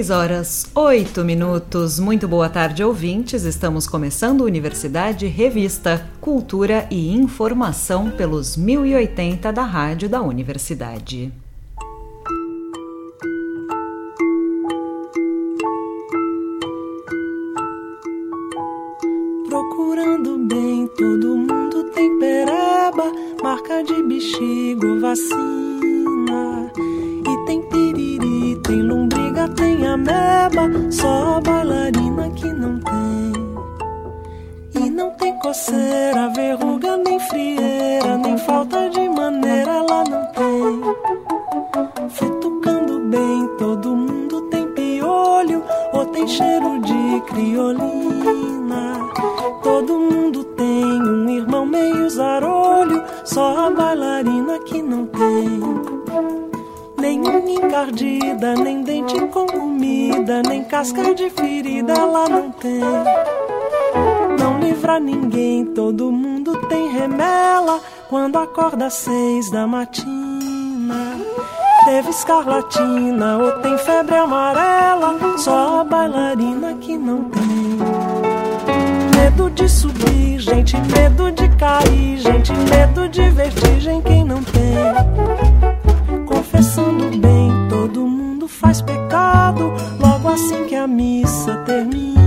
6 horas 8 minutos. Muito boa tarde, ouvintes. Estamos começando Universidade Revista, Cultura e Informação pelos 1080 da Rádio da Universidade. Procurando bem, todo mundo tem pereba, marca de bexigo, vacina. Coceira, verruga, nem frieira, nem falta de maneira, ela não tem. Futucando bem, todo mundo tem piolho, ou tem cheiro de criolina. Todo mundo tem um irmão meio zarolho, só a bailarina que não tem. Unha encardida, nem dente com comida, nem casca de ferida acorda às seis da matina. Teve escarlatina ou tem febre amarela, só a bailarina que não tem medo de subir, gente, medo de cair, gente, medo de vertigem, quem não tem? Confessando bem, todo mundo faz pecado, logo assim que a missa termina.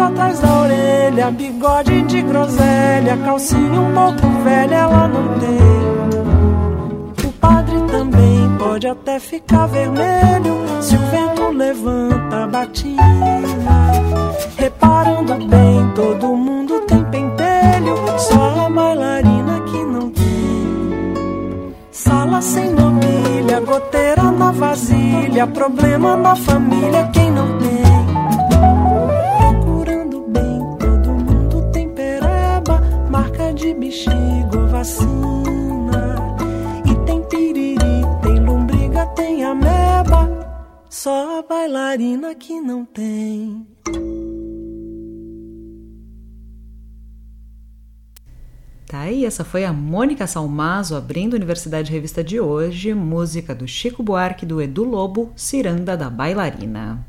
Atrás da orelha, bigode de groselha, calcinha um pouco velha, ela não tem padre também pode até ficar vermelho se o vento levanta a batina. Reparando bem, todo mundo tem pentelho, só a bailarina que não tem. Sala sem mobília, goteira na vasilha, problema na família, quem não tem. Bailarina que não tem. Tá aí, essa foi a Mônica Salmazo abrindo Universidade Revista de hoje, música do Chico Buarque do Edu Lobo, Ciranda da Bailarina.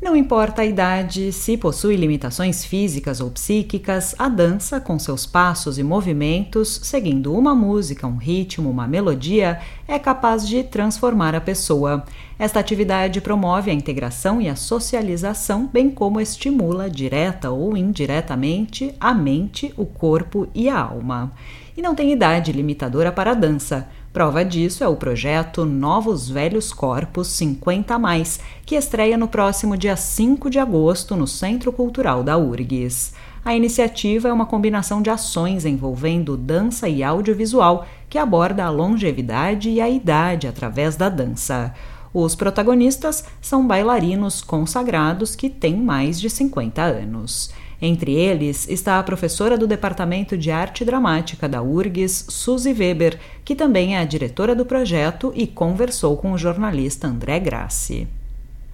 Não importa a idade, se possui limitações físicas ou psíquicas, a dança, com seus passos e movimentos, seguindo uma música, um ritmo, uma melodia, é capaz de transformar a pessoa. Esta atividade promove a integração e a socialização, bem como estimula, direta ou indiretamente, a mente, o corpo e a alma. E não tem idade limitadora para a dança. Prova disso é o projeto Novos Velhos Corpos 50 Mais, que estreia no próximo dia 5 de agosto no Centro Cultural da URGS. A iniciativa é uma combinação de ações envolvendo dança e audiovisual que aborda a longevidade e a idade através da dança. Os protagonistas são bailarinos consagrados que têm mais de 50 anos. Entre eles está a professora do Departamento de Arte Dramática da URGS, Suzy Weber, que também é a diretora do projeto e conversou com o jornalista André Grassi.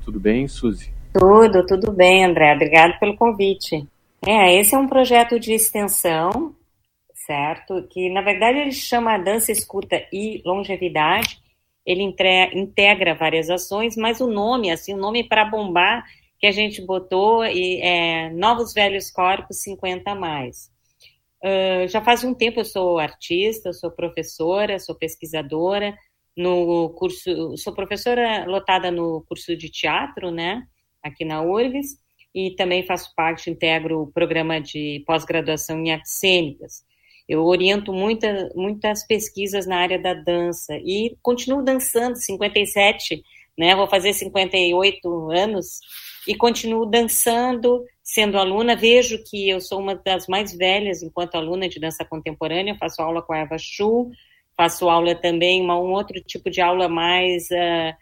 Tudo bem, Suzy? Tudo, tudo bem, André. Obrigado pelo convite. É, esse é um projeto de extensão, certo? Que na verdade ele chama Dança, Escuta e Longevidade. Ele integra várias ações, mas o nome, assim, o nome para bombar que a gente botou e é, Novos Velhos Corpos 50 mais. Uh, já faz um tempo eu sou artista, sou professora, sou pesquisadora no curso, sou professora lotada no curso de teatro, né, aqui na URGS, e também faço parte, integro o programa de pós-graduação em artes cênicas. Eu oriento muita, muitas pesquisas na área da dança e continuo dançando, 57, né, vou fazer 58 anos, e continuo dançando, sendo aluna. Vejo que eu sou uma das mais velhas enquanto aluna de dança contemporânea, faço aula com a Eva Chu, faço aula também, uma, um outro tipo de aula mais uh,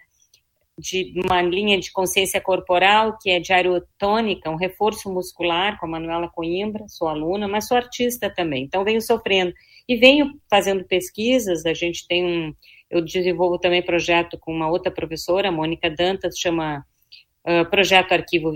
de uma linha de consciência corporal, que é de aerotônica, um reforço muscular, com a Manuela Coimbra, sou aluna, mas sou artista também, então venho sofrendo. E venho fazendo pesquisas, a gente tem um, eu desenvolvo também projeto com uma outra professora, Mônica Dantas, chama uh, Projeto Arquivo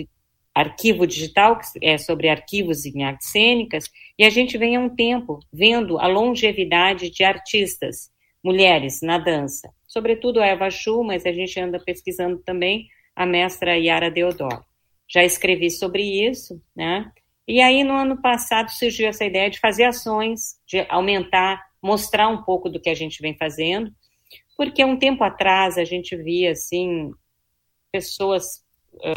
arquivo digital, que é sobre arquivos em artes cênicas, e a gente vem há um tempo vendo a longevidade de artistas, mulheres, na dança. Sobretudo a Eva Chu, mas a gente anda pesquisando também a mestra Yara Deodoro. Já escrevi sobre isso, né? E aí, no ano passado, surgiu essa ideia de fazer ações, de aumentar, mostrar um pouco do que a gente vem fazendo, porque um tempo atrás a gente via, assim, pessoas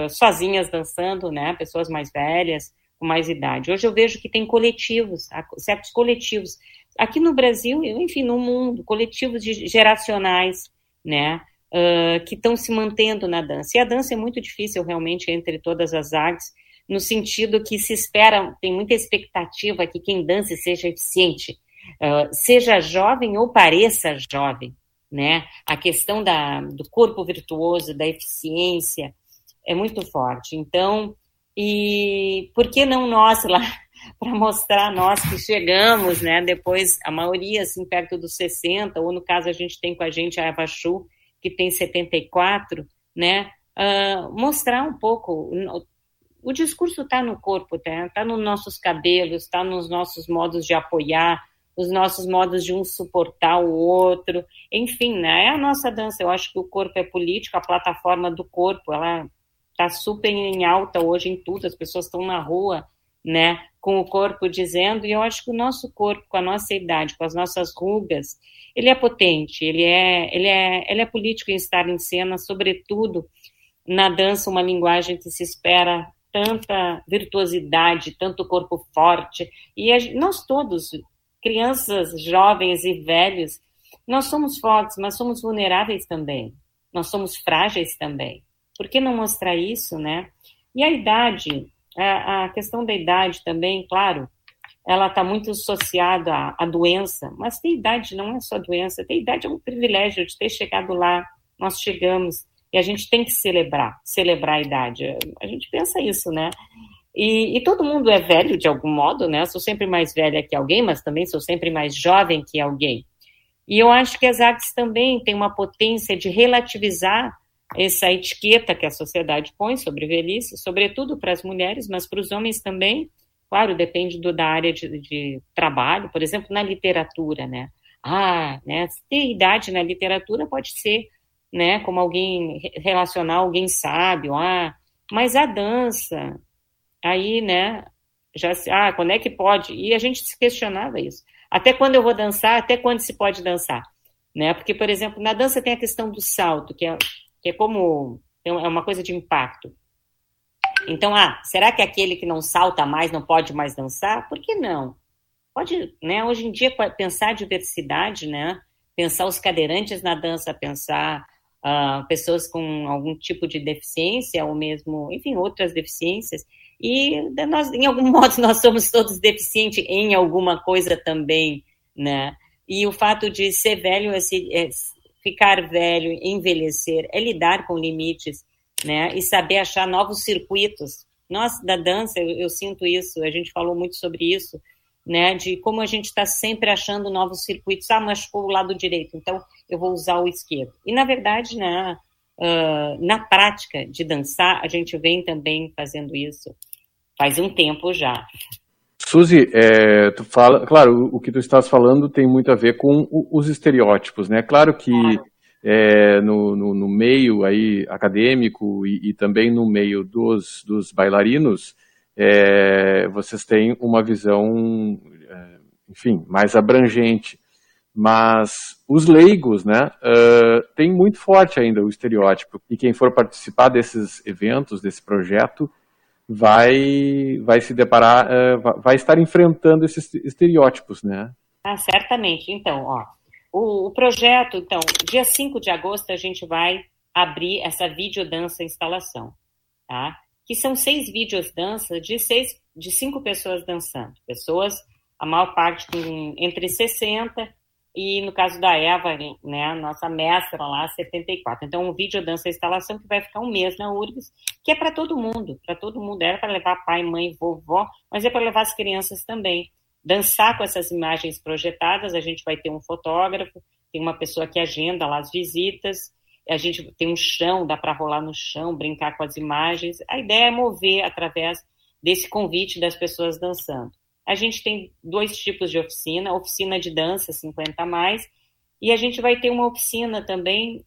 sozinhas dançando, né? Pessoas mais velhas, com mais idade. Hoje eu vejo que tem coletivos, certos coletivos. Aqui no Brasil, enfim, no mundo, coletivos geracionais, né? Uh, que estão se mantendo na dança. E a dança é muito difícil, realmente, entre todas as artes, no sentido que se espera, tem muita expectativa que quem dance seja eficiente, uh, seja jovem ou pareça jovem, né? A questão da, do corpo virtuoso, da eficiência, é muito forte. Então, e por que não nós lá para mostrar nós que chegamos, né? Depois a maioria assim perto dos 60, ou no caso a gente tem com a gente a Eva Chu, que tem 74, né? Uh, mostrar um pouco o, o discurso está no corpo, está tá nos nossos cabelos, está nos nossos modos de apoiar, os nossos modos de um suportar o outro, enfim, né? É a nossa dança. Eu acho que o corpo é político, a plataforma do corpo, ela está super em alta hoje em tudo, as pessoas estão na rua, né, com o corpo dizendo, e eu acho que o nosso corpo, com a nossa idade, com as nossas rugas, ele é potente, ele é, ele é, ele é político em estar em cena, sobretudo na dança, uma linguagem que se espera tanta virtuosidade, tanto corpo forte, e a, nós todos, crianças, jovens e velhos, nós somos fortes, mas somos vulneráveis também, nós somos frágeis também. Por que não mostrar isso, né? E a idade, a, questão da idade também, claro, ela está muito associada à, à, doença, mas ter idade não é só doença, ter idade é um privilégio de ter chegado lá, nós chegamos, e a gente tem que celebrar, celebrar a idade. A gente pensa isso, né? E, e, todo mundo é velho de algum modo, né? Eu sou sempre mais velha que alguém, mas também sou sempre mais jovem que alguém. E eu acho que as artes também têm uma potência de relativizar essa etiqueta que a sociedade põe sobre velhice, sobretudo para as mulheres, mas para os homens também. Claro, depende do, da área de, de, trabalho, por exemplo, na literatura, né? Ah, né? Ter idade na literatura pode ser, né? Como alguém relacionar alguém sábio, ah, mas a dança, aí, né? Já se, ah, quando é que pode? E a gente se questionava isso. Até quando eu vou dançar? Até quando se pode dançar? Né? Porque, por exemplo, na dança tem a questão do salto, que é é como é uma coisa de impacto. Então, ah, será que aquele que não salta mais não pode mais dançar? Por que não? Pode, né? Hoje em dia pensar a diversidade, né? Pensar os cadeirantes na dança, pensar uh, pessoas com algum tipo de deficiência ou mesmo, enfim, outras deficiências. E nós, em algum modo, nós somos todos deficientes em alguma coisa também, né? E o fato de ser velho é ficar velho, envelhecer, é lidar com limites, né? E saber achar novos circuitos. Nós, da dança, eu, eu sinto isso, a gente falou muito sobre isso, né? De como a gente está sempre achando novos circuitos. Ah, machucou o lado direito, então eu vou usar o esquerdo. E, na verdade, na, uh, na prática de dançar, a gente vem também fazendo isso faz um tempo já. Suzy, é, tu fala, claro, o que tu estás falando tem muito a ver com os estereótipos, né? Claro que é, no, no, no, meio aí acadêmico e, e, também no meio dos, dos bailarinos, é, vocês têm uma visão, é, enfim, mais abrangente. Mas os leigos, né, uh, tem muito forte ainda o estereótipo. E quem for participar desses eventos, desse projeto, vai, vai se deparar, uh, vai estar enfrentando esses estereótipos, né? Ah, certamente. Então, ó, o, o, projeto, então, dia 5 de agosto a gente vai abrir essa videodança instalação, tá? Que são seis vídeos dança de seis, de cinco pessoas dançando. Pessoas, a maior parte com entre 60 e no caso da Eva, né, nossa mestra lá, 74. Então, um vídeo dança instalação que vai ficar um mês na URGS, que é para todo mundo, para todo mundo. Era para levar pai, mãe, vovó, mas é para levar as crianças também. Dançar com essas imagens projetadas, a gente vai ter um fotógrafo, tem uma pessoa que agenda lá as visitas, a gente tem um chão, dá para rolar no chão, brincar com as imagens. A ideia é mover através desse convite das pessoas dançando. A gente tem dois tipos de oficina, oficina de dança 50 a mais, e a gente vai ter uma oficina também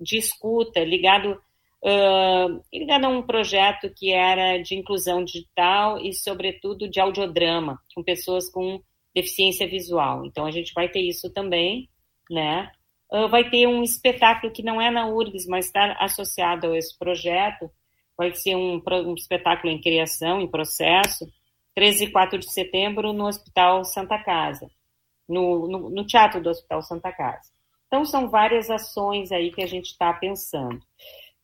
de escuta, ligado, uh, ligado a um projeto que era de inclusão digital e, sobretudo, de audiodrama, com pessoas com deficiência visual. Então, a gente vai ter isso também, né? Uh, vai ter um espetáculo que não é na URGS, mas está associado a esse projeto. Vai ser um, um espetáculo em criação, em processo, 13 e 4 de setembro, no Hospital Santa Casa, no, no, no Teatro do Hospital Santa Casa. Então, são várias ações aí que a gente está pensando.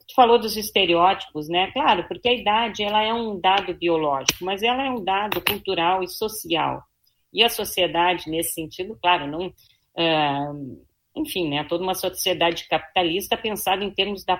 Tu falou dos estereótipos, né? Claro, porque a idade ela é um dado biológico, mas ela é um dado cultural e social. E a sociedade, nesse sentido, claro, não. Uh, enfim, né, toda uma sociedade capitalista pensada em termos da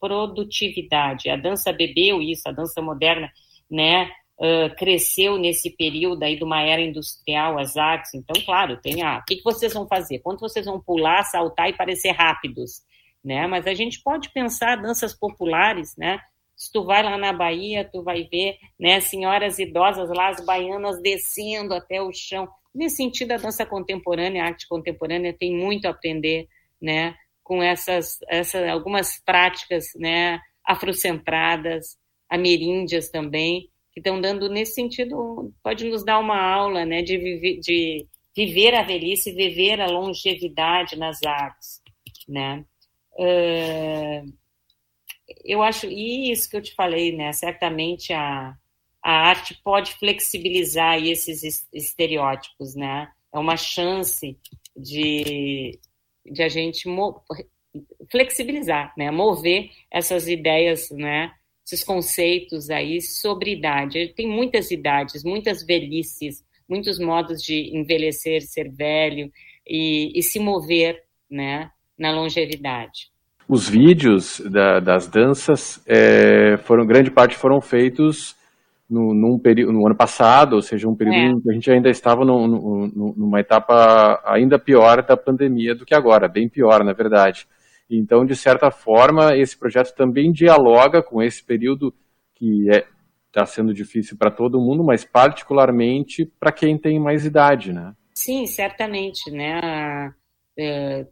produtividade. A dança bebeu isso, a dança moderna, né, uh, cresceu nesse período aí de uma era industrial, as artes. Então, claro, tem a, o que, que vocês vão fazer? Quanto vocês vão pular, saltar e parecer rápidos, né? Mas a gente pode pensar danças populares, né? Se tu vai lá na Bahia, tu vai ver, né, senhoras idosas lá, as baianas descendo até o chão. Nesse sentido, a dança contemporânea, a arte contemporânea tem muito a aprender, né, com essas, essas algumas práticas, né, afrocentradas, ameríndias também, que estão dando nesse sentido, pode nos dar uma aula, né, de, de viver a velhice, viver a longevidade nas artes, né. Uh, eu acho isso que eu te falei, né, certamente a a arte pode flexibilizar esses estereótipos, né? É uma chance de, de a gente flexibilizar, né? Mover essas ideias, né? Esses conceitos aí sobre idade. Tem muitas idades, muitas velhices, muitos modos de envelhecer, ser velho e, e se mover, né? Na longevidade. Os vídeos da, das danças é, foram grande parte foram feitos no, num período, no ano passado, ou seja, um período é. em que a gente ainda estava no, no, numa etapa ainda pior da pandemia do que agora, bem pior, na verdade. Então, de certa forma, esse projeto também dialoga com esse período que está é, tá sendo difícil para todo mundo, mas particularmente para quem tem mais idade, né? Sim, certamente, né? É,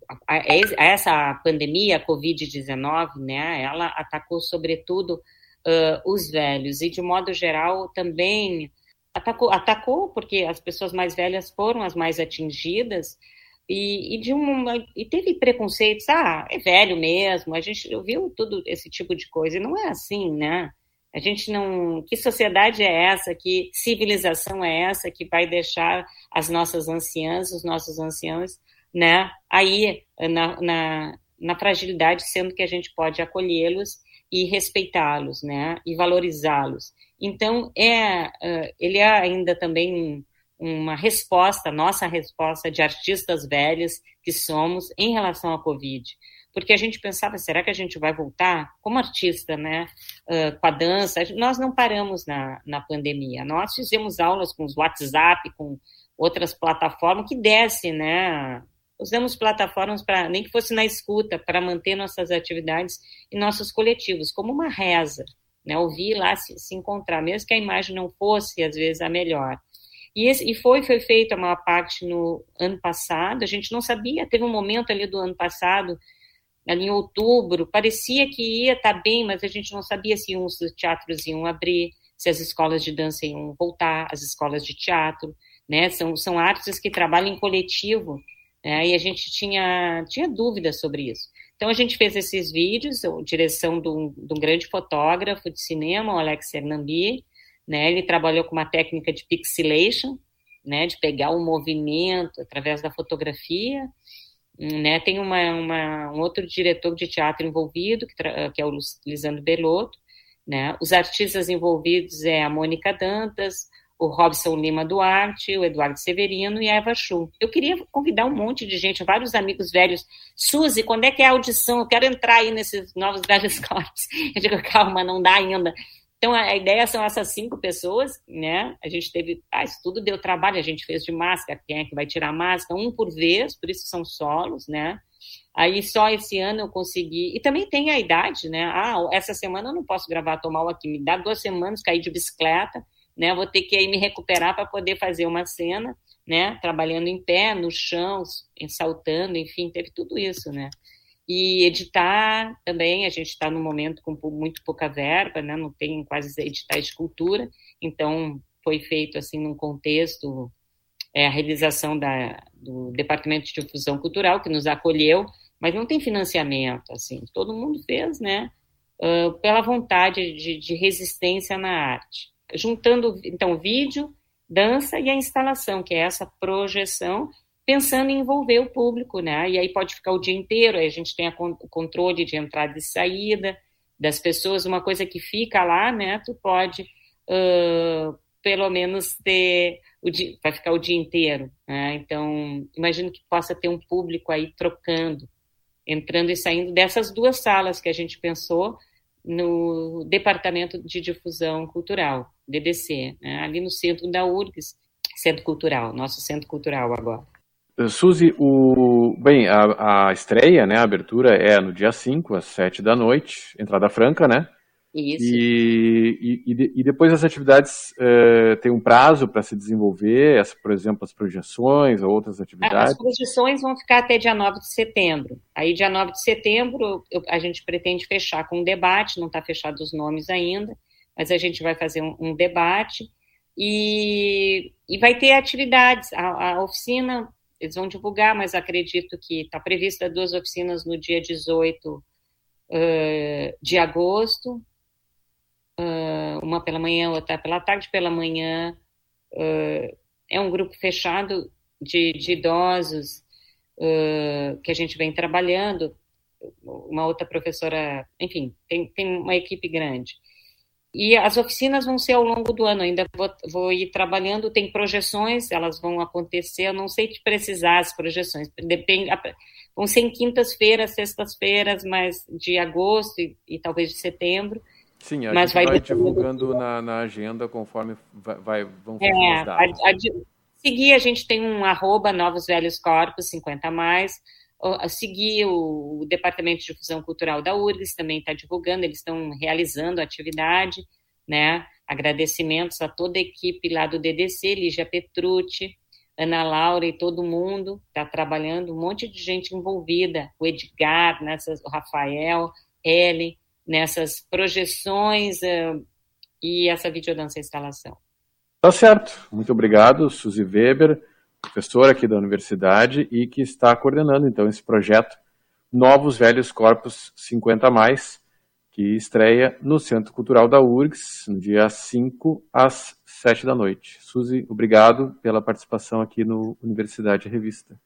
essa pandemia, a Covid-19, né, ela atacou sobretudo uh, os velhos e, de modo geral, também atacou, atacou porque as pessoas mais velhas foram as mais atingidas e, e, de uma, e teve preconceitos, ah, é velho mesmo, a gente ouviu tudo esse tipo de coisa, e não é assim, né? A gente não. Que sociedade é essa? Que civilização é essa que vai deixar as nossas anciãs, os nossos anciãos, né, aí na, na, na fragilidade, sendo que a gente pode acolhê-los e respeitá-los, né, e valorizá-los. Então é, uh, ele é ainda também uma resposta, nossa resposta de artistas velhos que somos em relação à Covid, porque a gente pensava, será que a gente vai voltar como artista, né, uh, com a dança? Nós não paramos na, na pandemia, nós fizemos aulas com os WhatsApp, com outras plataformas que desce, né, usamos plataformas para, nem que fosse na escuta, para manter nossas atividades e nossos coletivos, como uma reza, né? Ouvir lá se, se encontrar, mesmo que a imagem não fosse, às vezes, a melhor. E, esse, e foi, foi feita a maior parte no ano passado, a gente não sabia, teve um momento ali do ano passado, ali em outubro, parecia que ia estar tá bem, mas a gente não sabia se os teatros iam abrir, se as escolas de dança iam voltar, as escolas de teatro, né? São, são artes que trabalham em coletivo, né? E a gente tinha, tinha dúvidas sobre isso. Então a gente fez esses vídeos, direção de um, de um grande fotógrafo de cinema, o Alex Hernambi, né? Ele trabalhou com uma técnica de pixelation, né? De pegar o movimento através da fotografia. Né? Tem uma, uma, um outro diretor de teatro envolvido, que, que é o Lisandro Belotto. Né? Os artistas envolvidos é a Mônica Dantas, o Robson Lima Duarte, o Eduardo Severino e a Eva Chu. Eu queria convidar um monte de gente, vários amigos velhos. Suzy, quando é que é a audição? Eu quero entrar aí nesses novos velhos corpos. Eu digo, calma, não dá ainda. Então, a ideia são essas cinco pessoas, né? A gente teve, ah, isso tudo deu trabalho, a gente fez de máscara, quem é que vai tirar a máscara? Um por vez, por isso são solos, né? Aí só esse ano eu consegui. E também tem a idade, né? Ah, essa semana eu não posso gravar Tomar aqui. Me dá duas semanas, cair de bicicleta, né? Vou ter que aí me recuperar para poder fazer uma cena, né? Trabalhando em pé, no chão, saltando, enfim, teve tudo isso, né? E editar também, a gente está no momento com muito pouca verba, né? Não tem quase editais de cultura, então foi feito assim num contexto é, a realização da, do Departamento de Difusão Cultural que nos acolheu mas não tem financiamento, assim, todo mundo fez, né, uh, pela vontade de, de, resistência na arte. Juntando, então, vídeo, dança e a instalação, que é essa projeção, pensando em envolver o público, né, e aí pode ficar o dia inteiro, aí a gente tem o controle de entrada e saída das pessoas, uma coisa que fica lá, né, tu pode, uh, pelo menos ter o dia, vai ficar o dia inteiro, né? Então, imagino que possa ter um público aí trocando entrando e saindo dessas duas salas que a gente pensou no Departamento de Difusão Cultural, DDC, né, ali no centro da URGS, Centro Cultural, nosso Centro Cultural agora. Suzy, o... bem, a, a estreia, né, a abertura é no dia 5, às 7 da noite, entrada franca, né? Isso. E, e, e depois as atividades uh, têm um prazo para se desenvolver, essa, por exemplo, as projeções ou outras atividades? As projeções vão ficar até dia 9 de setembro. Aí, dia 9 de setembro, eu, a gente pretende fechar com um debate, não está fechado os nomes ainda, mas a gente vai fazer um, um debate e, e, vai ter atividades. A, a, oficina, eles vão divulgar, mas acredito que está prevista duas oficinas no dia 18 uh, de agosto, uh, uma pela manhã, outra pela tarde, pela manhã. Uh, é um grupo fechado de, de idosos que a gente vem trabalhando. Uma outra professora, enfim, tem, tem uma equipe grande. E as oficinas vão ser ao longo do ano, ainda vou, vou, ir trabalhando, tem projeções, elas vão acontecer, eu não sei te precisar as projeções, depende, vão ser em quintas-feiras, sextas-feiras, mas de agosto e, e, talvez de setembro, Sim, a mas gente vai, vai divulgando na, na, agenda conforme vai, vai vão é, as datas. A, a, seguir, a gente tem um arroba Novos Velhos Corpos, 50 a mais. A seguir o, Departamento de Difusão Cultural da URGS também está divulgando, eles estão realizando a atividade, né? Agradecimentos a toda a equipe lá do DDC, Lígia Petrucci, Ana Laura e todo mundo está trabalhando, um monte de gente envolvida, o Edgar, nessas, o Rafael, Ellen, nessas projeções uh, e essa videodança instalação. Tá certo. Muito obrigado, Suzy Weber, professora aqui da universidade e que está coordenando então esse projeto Novos Velhos Corpos 50 mais, que estreia no Centro Cultural da URGS no dia 5 às 7 da noite. Suzy, obrigado pela participação aqui no Universidade Revista.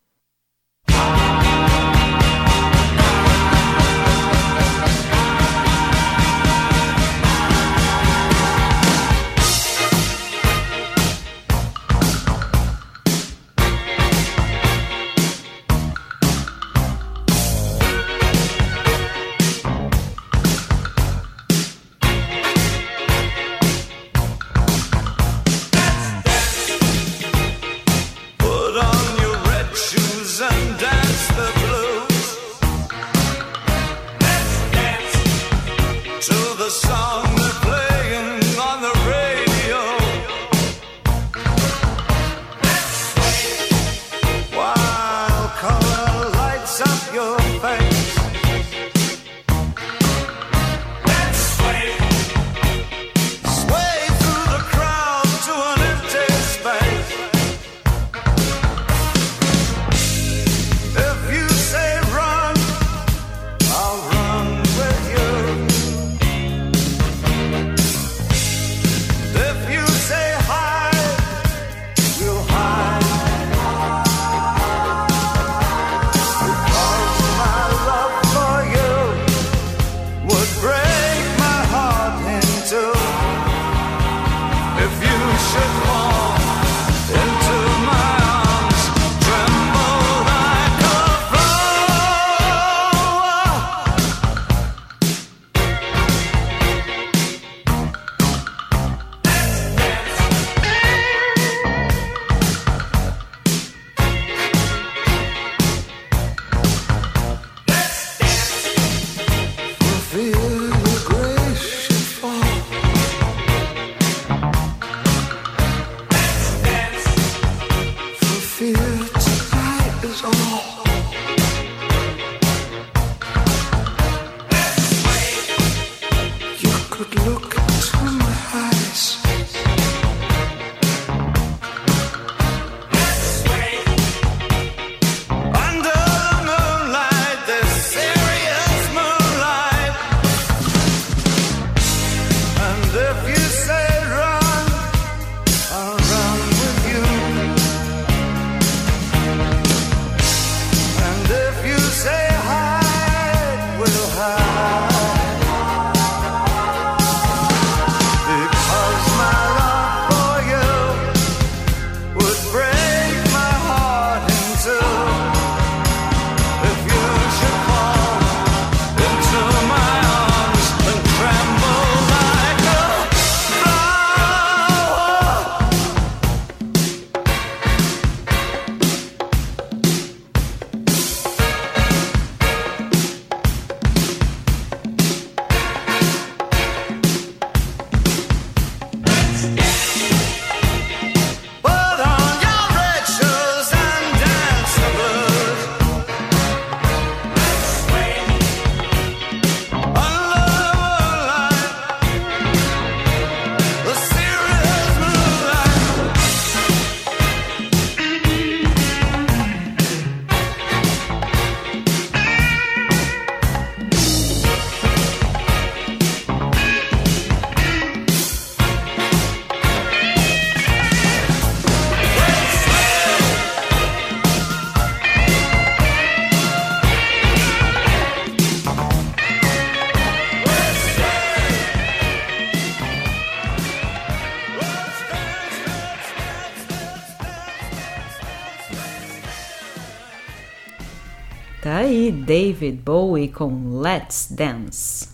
David Bowie com Let's Dance.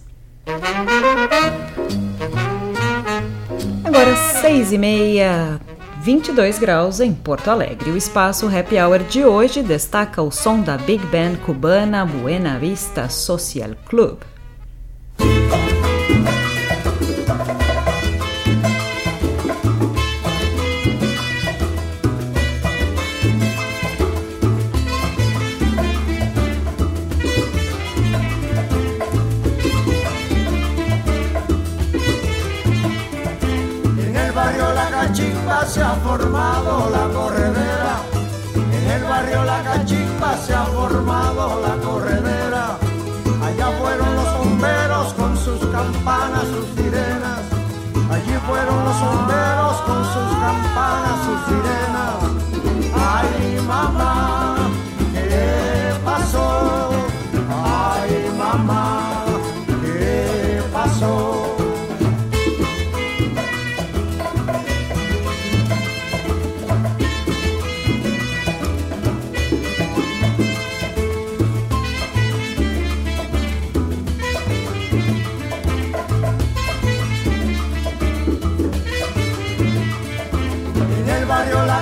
Agora seis e meia, 22 graus em Porto Alegre. O espaço Happy Hour de hoje destaca o som da Big Band cubana Buena Vista Social Club. Now.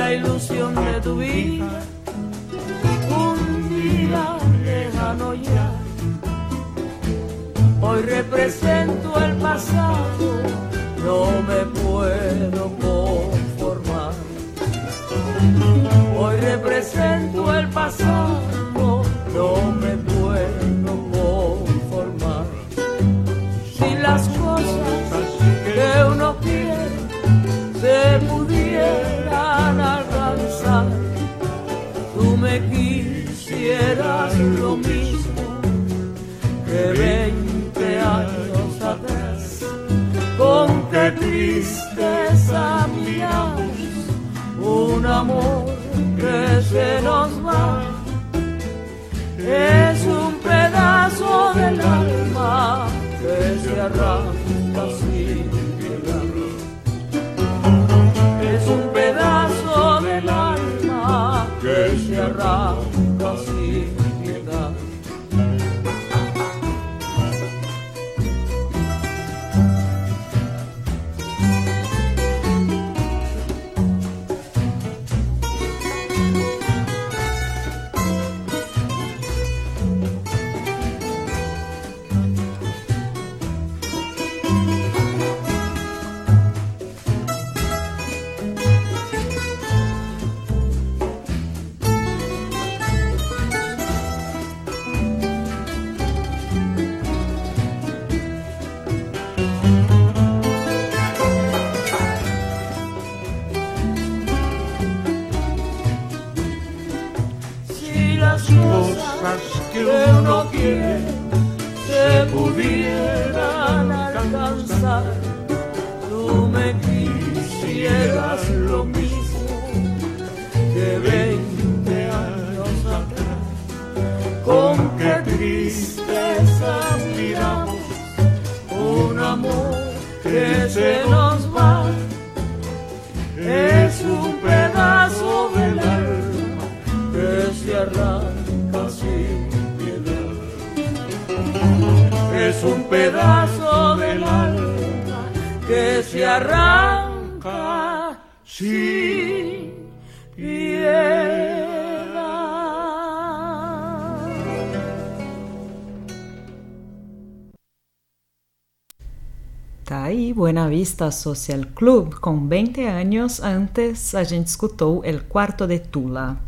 la ilusión de tu vida. Un día lejano ya. Hoy represento el pasado, no me puedo conformar. Hoy represento el pasado, no es lo mismo que 20 años atrás. Con qué tristeza miramos un amor que se nos va. Es un pedazo del alma que se arranca. Aí, Buena Vista Social Club, com 20 anos. Antes, a gente escutou El Quarto de Tula.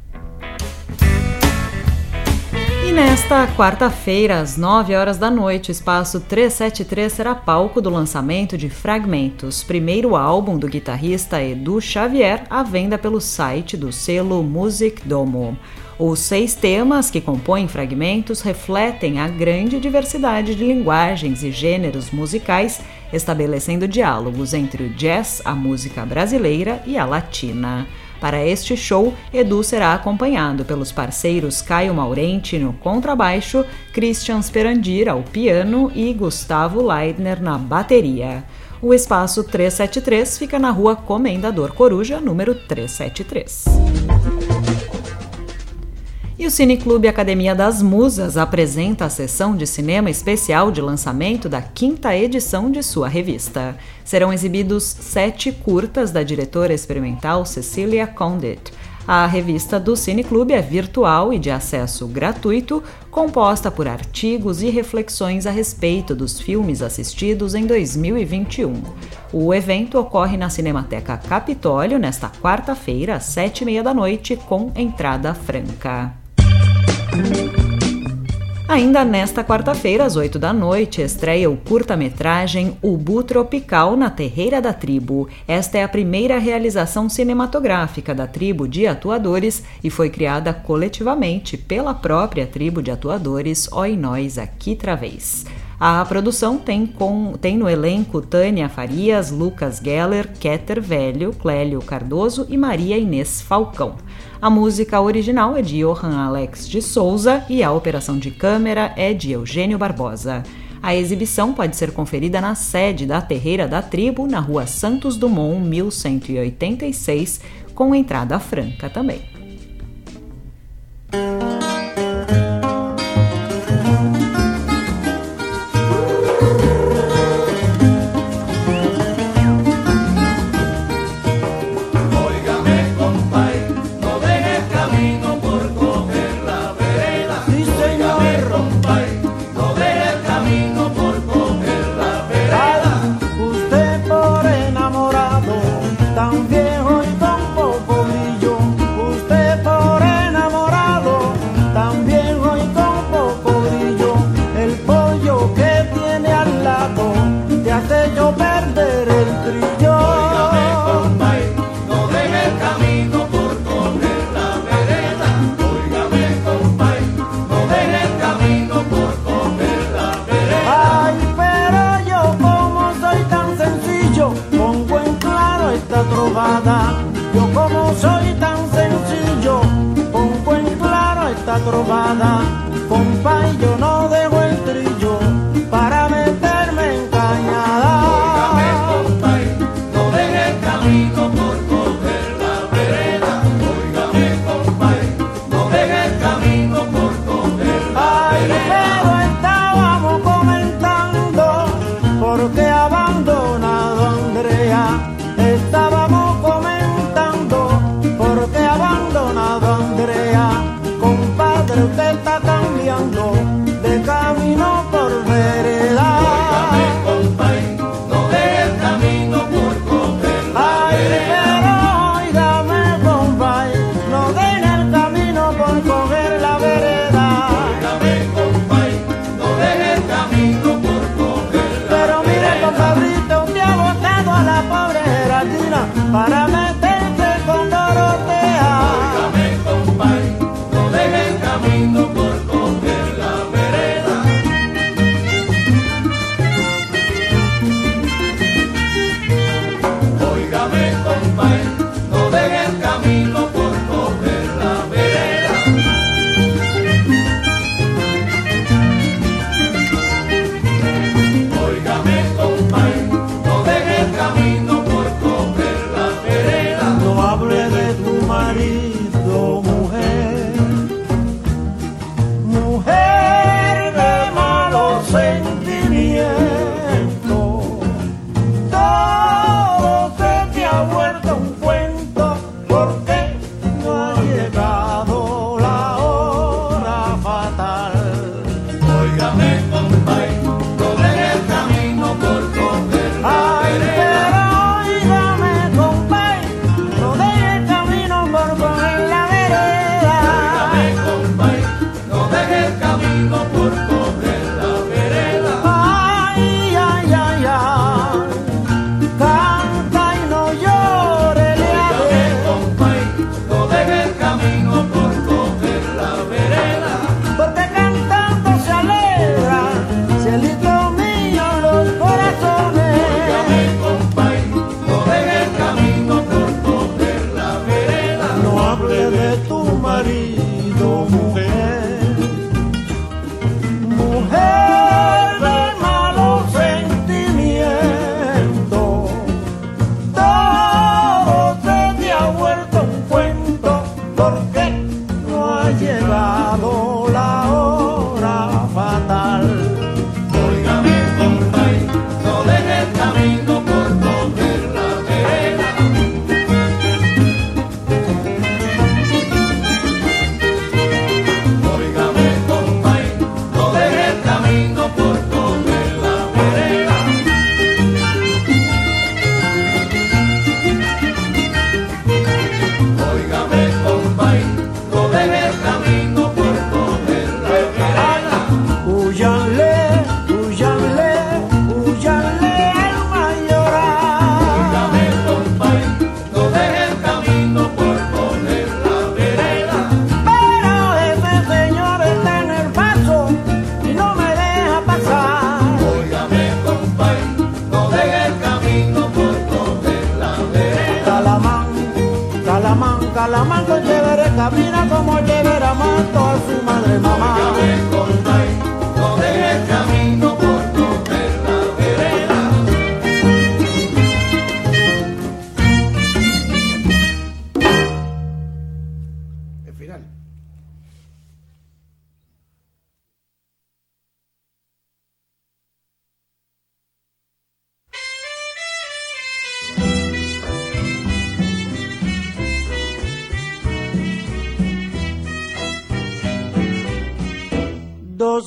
E nesta quarta-feira, às 9 horas da noite, o espaço 373 será palco do lançamento de Fragmentos, primeiro álbum do guitarrista Edu Xavier, à venda pelo site do selo Music Domo. Os seis temas que compõem fragmentos refletem a grande diversidade de linguagens e gêneros musicais, estabelecendo diálogos entre o jazz, a música brasileira e a latina. Para este show, Edu será acompanhado pelos parceiros Caio Maurenti no contrabaixo, Christian Sperandir ao piano e Gustavo Leidner na bateria. O espaço 373 fica na rua Comendador Coruja, número 373. E o Cineclube Academia das Musas apresenta a sessão de cinema especial de lançamento da quinta edição de sua revista. Serão exibidos sete curtas da diretora experimental Cecilia Condit. A revista do Cineclube é virtual e de acesso gratuito, composta por artigos e reflexões a respeito dos filmes assistidos em 2021. O evento ocorre na Cinemateca Capitólio nesta quarta-feira, às sete e meia da noite, com entrada franca. Ainda nesta quarta-feira, às 8 da noite, estreia o curta-metragem Ubu Tropical na Terreira da Tribo. Esta é a primeira realização cinematográfica da tribo de atuadores e foi criada coletivamente pela própria tribo de atuadores Oi Nós Aqui Travês. A produção tem, com, tem no elenco Tânia Farias, Lucas Geller, Keter Velho, Clélio Cardoso e Maria Inês Falcão. A música original é de Johan Alex de Souza e a operação de câmera é de Eugênio Barbosa. A exibição pode ser conferida na sede da Terreira da Tribo, na rua Santos Dumont, 1186, com entrada franca também. coming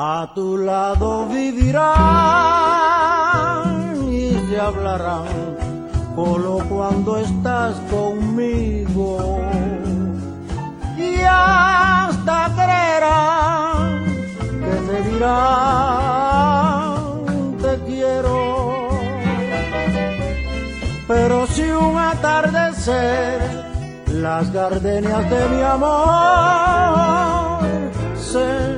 A tu lado vivirán y se hablarán solo cuando estás conmigo. Y hasta creerán que te dirán te quiero. Pero si un atardecer las gardenias de mi amor se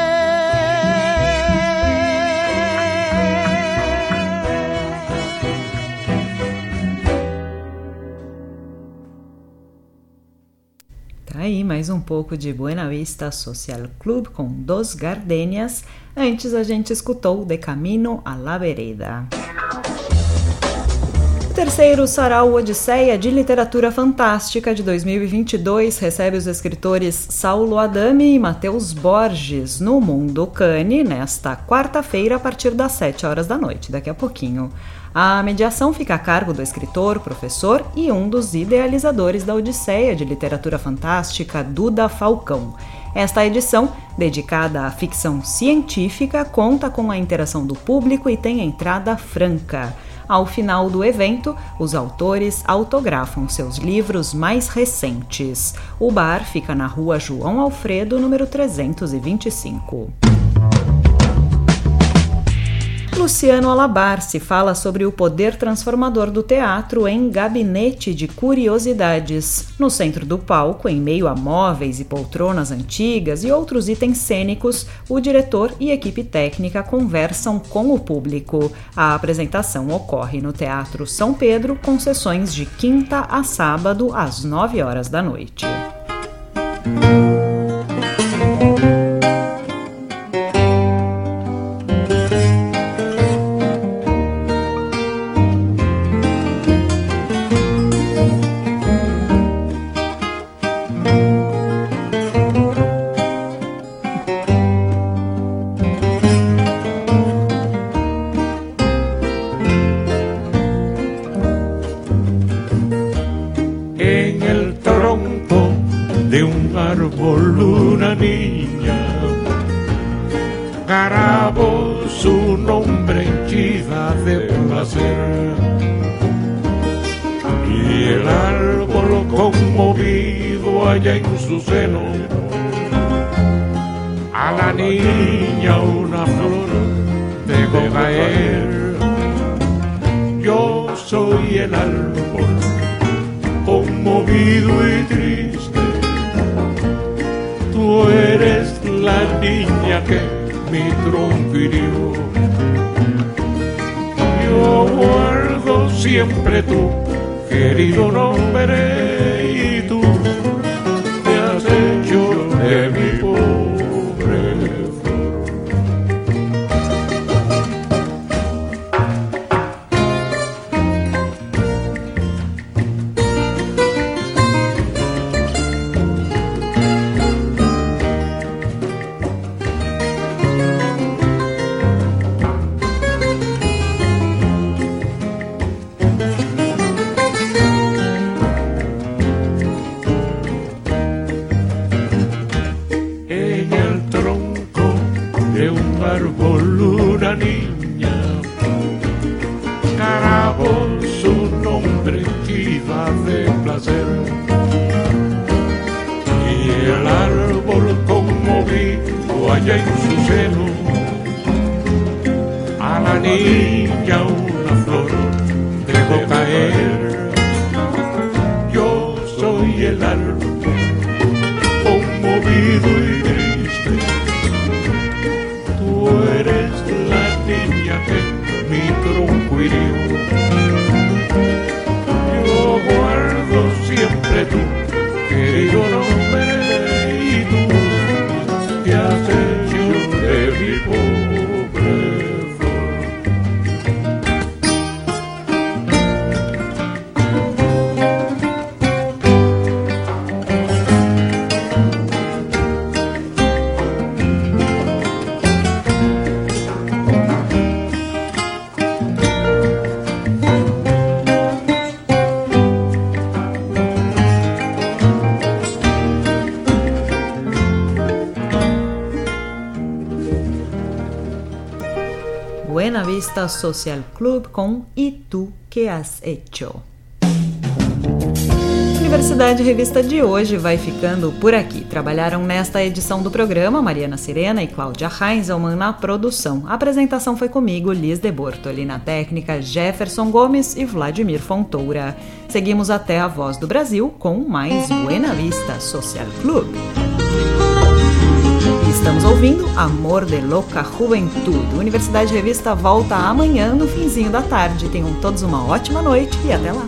Tá aí mais um pouco de Buena Vista Social Club com Dos Gardenias. Antes a gente escutou De Camino a la Vereda. O terceiro Sarau Odisseia de Literatura Fantástica de 2022 recebe os escritores Saulo Adami e Matheus Borges no Mundo Cane nesta quarta-feira a partir das 7 horas da noite, daqui a pouquinho. A mediação fica a cargo do escritor, professor e um dos idealizadores da Odisseia de Literatura Fantástica, Duda Falcão. Esta edição, dedicada à ficção científica, conta com a interação do público e tem entrada franca. Ao final do evento, os autores autografam seus livros mais recentes. O bar fica na rua João Alfredo, número 325. Luciano Alabar se fala sobre o poder transformador do teatro em Gabinete de Curiosidades. No centro do palco, em meio a móveis e poltronas antigas e outros itens cênicos, o diretor e equipe técnica conversam com o público. A apresentação ocorre no Teatro São Pedro, com sessões de quinta a sábado às 9 horas da noite. a la niña una flor dejó caer. Yo soy el árbol, conmovido y triste. Tú eres la niña que mi tronco hirió. Yo guardo siempre tu querido nombre y tu Vista Social Club com E Tu Que Has Hecho. Universidade Revista de hoje vai ficando por aqui. Trabalharam nesta edição do programa Mariana Sirena e Cláudia Heinzelmann na produção. A apresentação foi comigo, Liz de Bortoli, na técnica Jefferson Gomes e Vladimir Fontoura. Seguimos até a Voz do Brasil com mais Buena Vista Social Club. Estamos ouvindo Amor de Louca Juventude. Universidade Revista volta amanhã no finzinho da tarde. Tenham todos uma ótima noite e até lá.